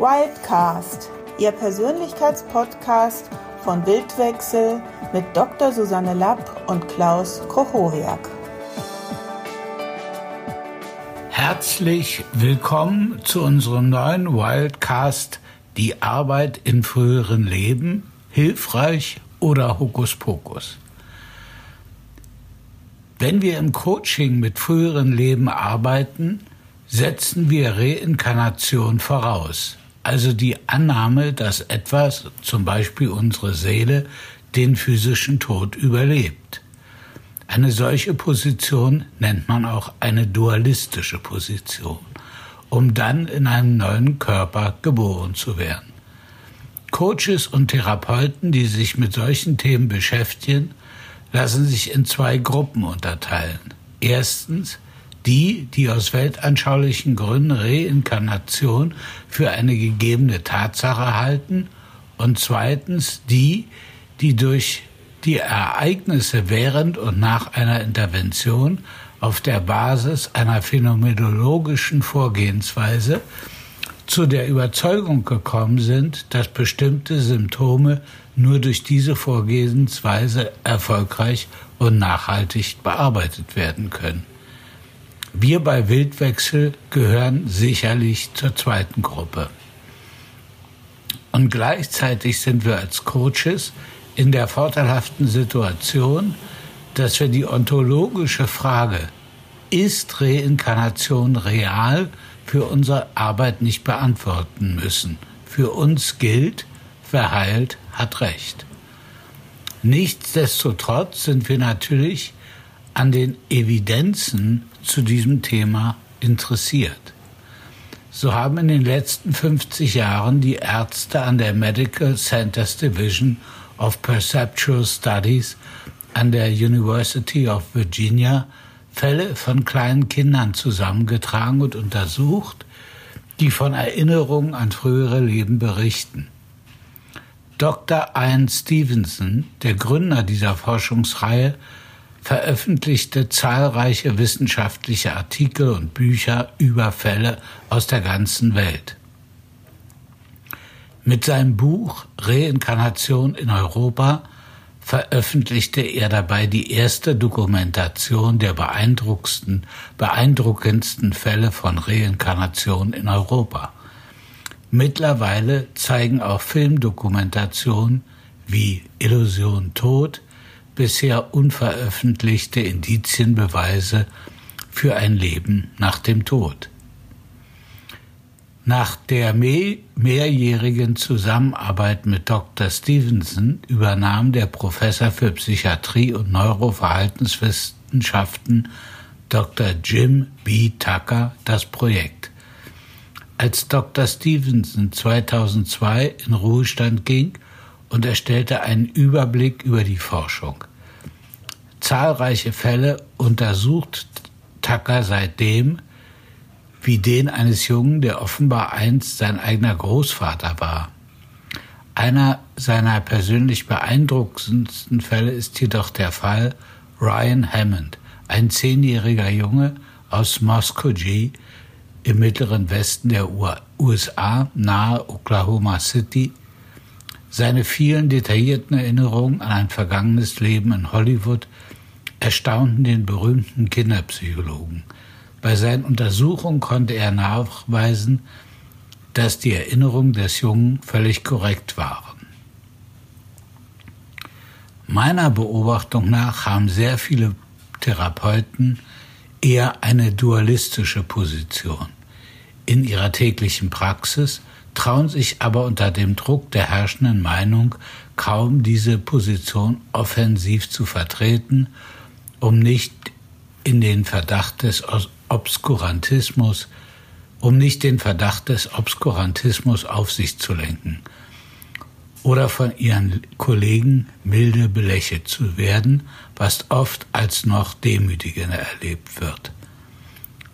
Wildcast, Ihr Persönlichkeitspodcast von Wildwechsel mit Dr. Susanne Lapp und Klaus Kochoriak. Herzlich willkommen zu unserem neuen Wildcast Die Arbeit in früheren Leben, hilfreich oder Hokuspokus. Wenn wir im Coaching mit früheren Leben arbeiten, setzen wir Reinkarnation voraus also die Annahme, dass etwas, zum Beispiel unsere Seele, den physischen Tod überlebt. Eine solche Position nennt man auch eine dualistische Position, um dann in einem neuen Körper geboren zu werden. Coaches und Therapeuten, die sich mit solchen Themen beschäftigen, lassen sich in zwei Gruppen unterteilen. Erstens die, die aus weltanschaulichen Gründen Reinkarnation für eine gegebene Tatsache halten und zweitens die, die durch die Ereignisse während und nach einer Intervention auf der Basis einer phänomenologischen Vorgehensweise zu der Überzeugung gekommen sind, dass bestimmte Symptome nur durch diese Vorgehensweise erfolgreich und nachhaltig bearbeitet werden können. Wir bei Wildwechsel gehören sicherlich zur zweiten Gruppe. Und gleichzeitig sind wir als Coaches in der vorteilhaften Situation, dass wir die ontologische Frage, ist Reinkarnation real, für unsere Arbeit nicht beantworten müssen. Für uns gilt, wer heilt, hat Recht. Nichtsdestotrotz sind wir natürlich an den Evidenzen zu diesem Thema interessiert. So haben in den letzten 50 Jahren die Ärzte an der Medical Centers Division of Perceptual Studies an der University of Virginia Fälle von kleinen Kindern zusammengetragen und untersucht, die von Erinnerungen an frühere Leben berichten. Dr. Ian Stevenson, der Gründer dieser Forschungsreihe, veröffentlichte zahlreiche wissenschaftliche Artikel und Bücher über Fälle aus der ganzen Welt. Mit seinem Buch Reinkarnation in Europa veröffentlichte er dabei die erste Dokumentation der beeindruckendsten, beeindruckendsten Fälle von Reinkarnation in Europa. Mittlerweile zeigen auch Filmdokumentationen wie Illusion Tod, bisher unveröffentlichte Indizienbeweise für ein Leben nach dem Tod. Nach der mehrjährigen Zusammenarbeit mit Dr. Stevenson übernahm der Professor für Psychiatrie und Neuroverhaltenswissenschaften Dr. Jim B. Tucker das Projekt. Als Dr. Stevenson 2002 in Ruhestand ging und erstellte einen Überblick über die Forschung zahlreiche Fälle untersucht Tucker seitdem, wie den eines Jungen, der offenbar einst sein eigener Großvater war. Einer seiner persönlich beeindruckendsten Fälle ist jedoch der Fall Ryan Hammond, ein zehnjähriger Junge aus Muskogee im mittleren Westen der USA nahe Oklahoma City. Seine vielen detaillierten Erinnerungen an ein vergangenes Leben in Hollywood erstaunten den berühmten Kinderpsychologen. Bei seinen Untersuchungen konnte er nachweisen, dass die Erinnerungen des Jungen völlig korrekt waren. Meiner Beobachtung nach haben sehr viele Therapeuten eher eine dualistische Position. In ihrer täglichen Praxis trauen sich aber unter dem Druck der herrschenden Meinung kaum diese Position offensiv zu vertreten um nicht in den Verdacht des Obskurantismus, um nicht den Verdacht des Obskurantismus auf sich zu lenken oder von ihren Kollegen milde belächelt zu werden, was oft als noch demütigender erlebt wird.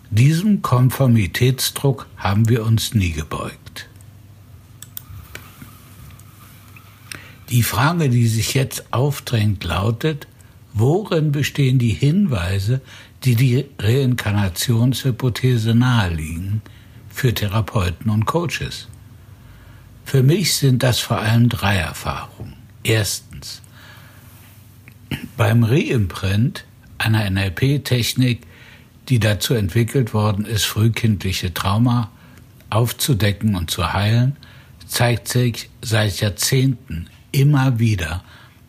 Diesem Konformitätsdruck haben wir uns nie gebeugt. Die Frage, die sich jetzt aufdrängt, lautet, Worin bestehen die Hinweise, die die Reinkarnationshypothese naheliegen für Therapeuten und Coaches? Für mich sind das vor allem drei Erfahrungen. Erstens, beim Reimprint einer NLP-Technik, die dazu entwickelt worden ist, frühkindliche Trauma aufzudecken und zu heilen, zeigt sich seit Jahrzehnten immer wieder,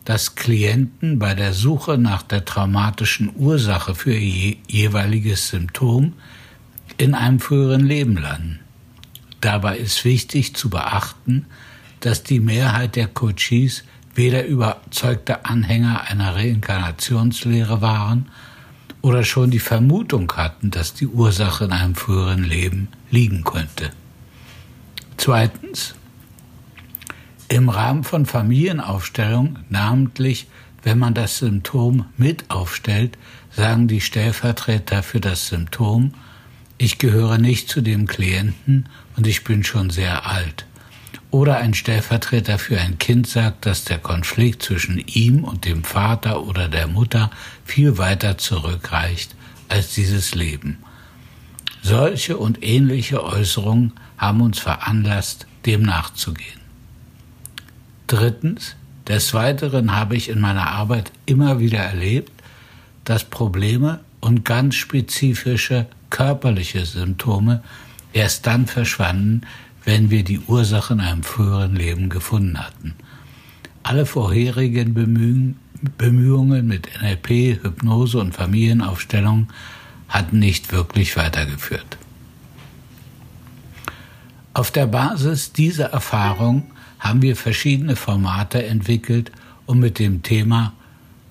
dass Klienten bei der Suche nach der traumatischen Ursache für ihr jeweiliges Symptom in einem früheren Leben landen. Dabei ist wichtig zu beachten, dass die Mehrheit der Coaches weder überzeugte Anhänger einer Reinkarnationslehre waren oder schon die Vermutung hatten, dass die Ursache in einem früheren Leben liegen könnte. Zweitens, im Rahmen von Familienaufstellung, namentlich wenn man das Symptom mit aufstellt, sagen die Stellvertreter für das Symptom, ich gehöre nicht zu dem Klienten und ich bin schon sehr alt. Oder ein Stellvertreter für ein Kind sagt, dass der Konflikt zwischen ihm und dem Vater oder der Mutter viel weiter zurückreicht als dieses Leben. Solche und ähnliche Äußerungen haben uns veranlasst, dem nachzugehen. Drittens, des Weiteren habe ich in meiner Arbeit immer wieder erlebt, dass Probleme und ganz spezifische körperliche Symptome erst dann verschwanden, wenn wir die Ursache in einem früheren Leben gefunden hatten. Alle vorherigen Bemühungen mit NLP, Hypnose und Familienaufstellung hatten nicht wirklich weitergeführt. Auf der Basis dieser Erfahrung haben wir verschiedene Formate entwickelt, um mit dem Thema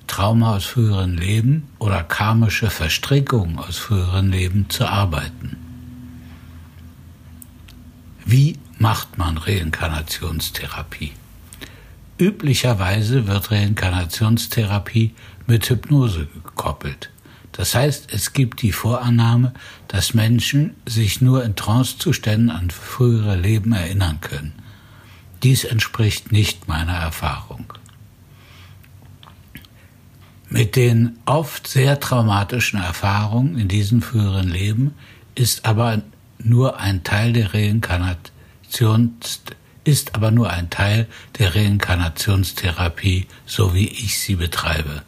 Trauma aus früheren Leben oder karmische Verstrickungen aus früheren Leben zu arbeiten. Wie macht man Reinkarnationstherapie? Üblicherweise wird Reinkarnationstherapie mit Hypnose gekoppelt. Das heißt, es gibt die Vorannahme, dass Menschen sich nur in Trancezuständen an frühere Leben erinnern können. Dies entspricht nicht meiner Erfahrung. Mit den oft sehr traumatischen Erfahrungen in diesem früheren Leben ist aber nur ein Teil der Reinkarnation ist aber nur ein Teil der Reinkarnationstherapie, so wie ich sie betreibe.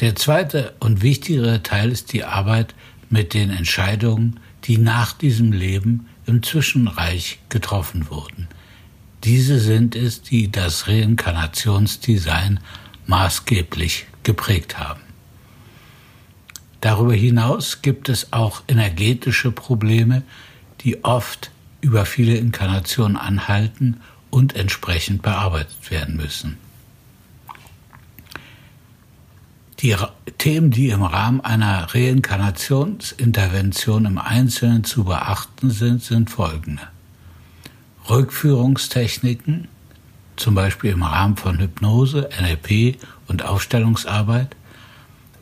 Der zweite und wichtigere Teil ist die Arbeit mit den Entscheidungen, die nach diesem Leben im Zwischenreich getroffen wurden. Diese sind es, die das Reinkarnationsdesign maßgeblich geprägt haben. Darüber hinaus gibt es auch energetische Probleme, die oft über viele Inkarnationen anhalten und entsprechend bearbeitet werden müssen. Die Themen, die im Rahmen einer Reinkarnationsintervention im Einzelnen zu beachten sind, sind folgende. Rückführungstechniken, zum Beispiel im Rahmen von Hypnose, NLP und Aufstellungsarbeit,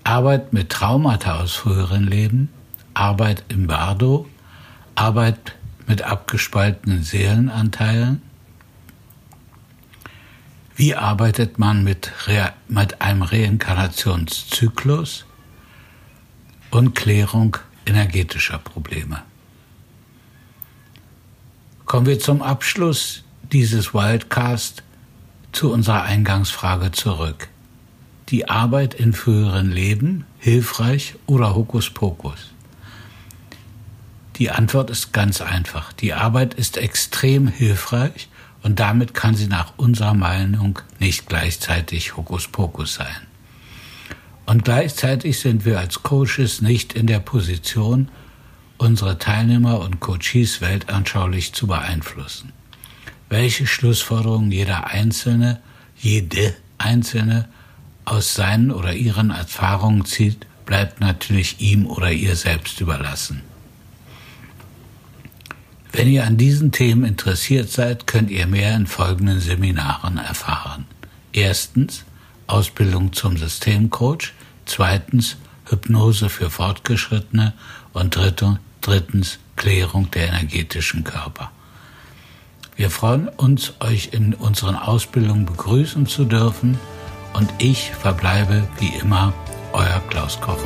Arbeit mit Traumata aus früheren Leben, Arbeit im Bardo, Arbeit mit abgespaltenen Seelenanteilen. Wie arbeitet man mit, mit einem Reinkarnationszyklus und Klärung energetischer Probleme? Kommen wir zum Abschluss dieses Wildcast zu unserer Eingangsfrage zurück. Die Arbeit in früheren Leben hilfreich oder Hokuspokus? Die Antwort ist ganz einfach. Die Arbeit ist extrem hilfreich und damit kann sie nach unserer Meinung nicht gleichzeitig Hokuspokus sein. Und gleichzeitig sind wir als Coaches nicht in der Position, unsere Teilnehmer und Coaches weltanschaulich zu beeinflussen. Welche Schlussfolgerungen jeder Einzelne, jede Einzelne aus seinen oder ihren Erfahrungen zieht, bleibt natürlich ihm oder ihr selbst überlassen. Wenn ihr an diesen Themen interessiert seid, könnt ihr mehr in folgenden Seminaren erfahren. Erstens Ausbildung zum Systemcoach, zweitens Hypnose für Fortgeschrittene und drittens Klärung der energetischen Körper. Wir freuen uns, euch in unseren Ausbildungen begrüßen zu dürfen und ich verbleibe wie immer euer Klaus Koch.